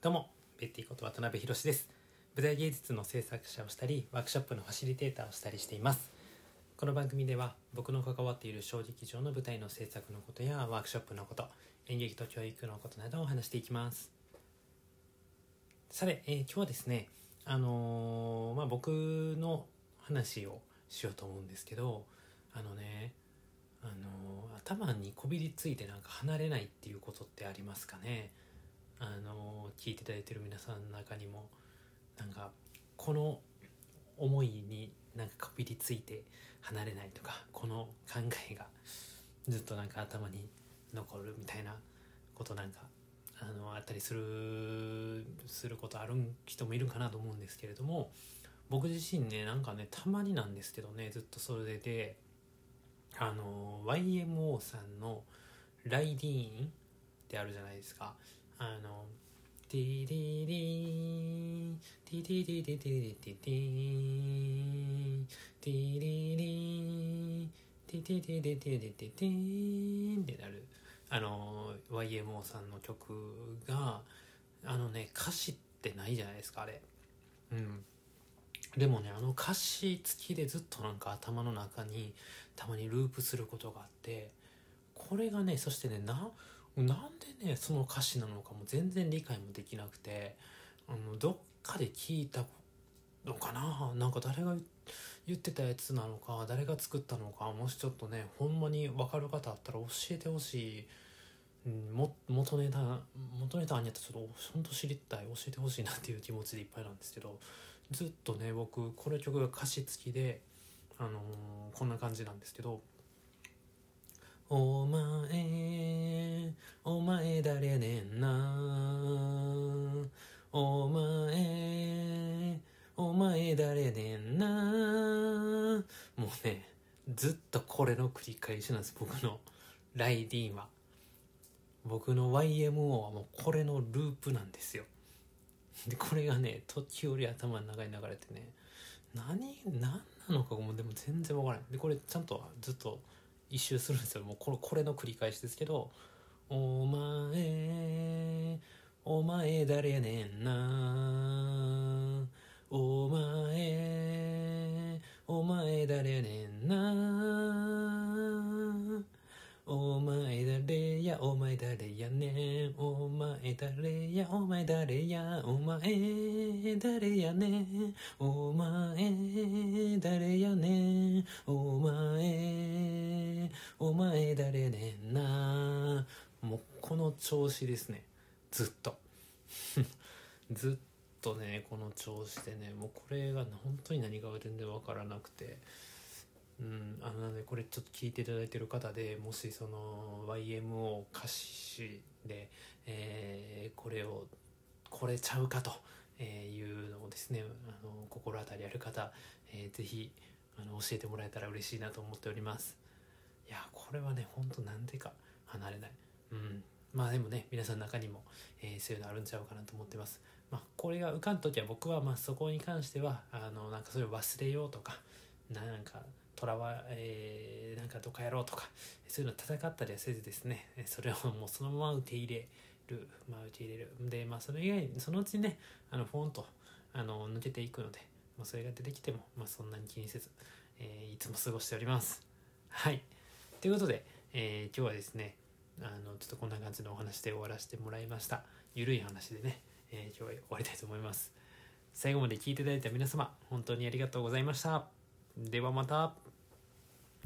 どうも、ベッティこと渡辺博です。舞台芸術の制作者をしたり、ワークショップのファシリテーターをしたりしています。この番組では、僕の関わっている小劇場の舞台の制作のことや、ワークショップのこと、演劇と教育のことなどを話していきます。さて、えー今日はですね、あのーまあ、僕の話をしようと思うんですけど、あのね、あのー頭にこびりついてなんか離れないっていうことってありますかねあの聞いていただいてる皆さんの中にもなんかこの思いになんかこびりついて離れないとかこの考えがずっとなんか頭に残るみたいなことなんかあのあったりするすることある人もいるかなと思うんですけれども僕自身ねなんかねたまになんですけどねずっとそれであの YMO さんの「ライディーン」ってあるじゃないですか。あの「ティディディティディディディディディディティディディティティティティティティティってなるあの YMO さんの曲があのね歌詞ってないじゃないですかあれうんでもねあの歌詞付きでずっとなんか頭の中にたまにループすることがあってこれがねそしてねななんでねその歌詞なのかも全然理解もできなくてあのどっかで聞いたのかな？なんか誰が言ってたやつなのか誰が作ったのかもしちょっとねほんまに分かる方あったら教えてほしい。も元ネタ元ネタあんやったらちょっと本当知りたい教えてほしいなっていう気持ちでいっぱいなんですけどずっとね僕この曲が歌詞付きで、あのーこんな感じなんですけど「お前お前誰やねんな。お前お前誰やねんな」もうねずっとこれの繰り返しなんです僕の ライディーンは。僕の YMO はもうこれのループなんですよ。でこれがね時折頭の中に流れてね何何なのかもうでも全然わからないでこれちゃんとずっと一周するんですよ。もうこれこれの繰り返しですけど「お前お前誰やねんな。お前お前誰やねんな。お前誰やお前誰やねん。お前誰やお前誰やお前誰やねん。お前調子ですね。ずっと。ずっとねこの調子でねもうこれが本当に何が全然分からなくて。うん、あのなのでこれちょっと聞いていただいてる方でもしその YMO 歌詞で、えーこれをこれちゃうかとえーいうのをですねあの心当たりある方、えーぜひあの教えてもらえたら嬉しいなと思っております。いやこれはねほんとなんでか離れない。うん。まあでもね皆さんの中にも、えーそういうのあるんちゃうかなと思ってます。まあこれが浮かん時は僕はまあそこに関してはあのなんかそれを忘れようとかなんかとらわ、えーなんかどっかやろうとかそういうの戦ったりはせずですねそれをもうそのまま受け入れる。まあ受け入れる。でまあそれ以外にそのうちねあのフォンとあの抜けていくので、まあ、それが出てきても、まあ、そんなに気にせず、えーいつも過ごしております。はい。ということで、えー今日はですねあのちょっとこんな感じのお話で終わらせてもらいました。ゆるい話でね、えー今日は終わりたいと思います。最後まで聞いていただいた皆様本当にありがとうございました。ではまた。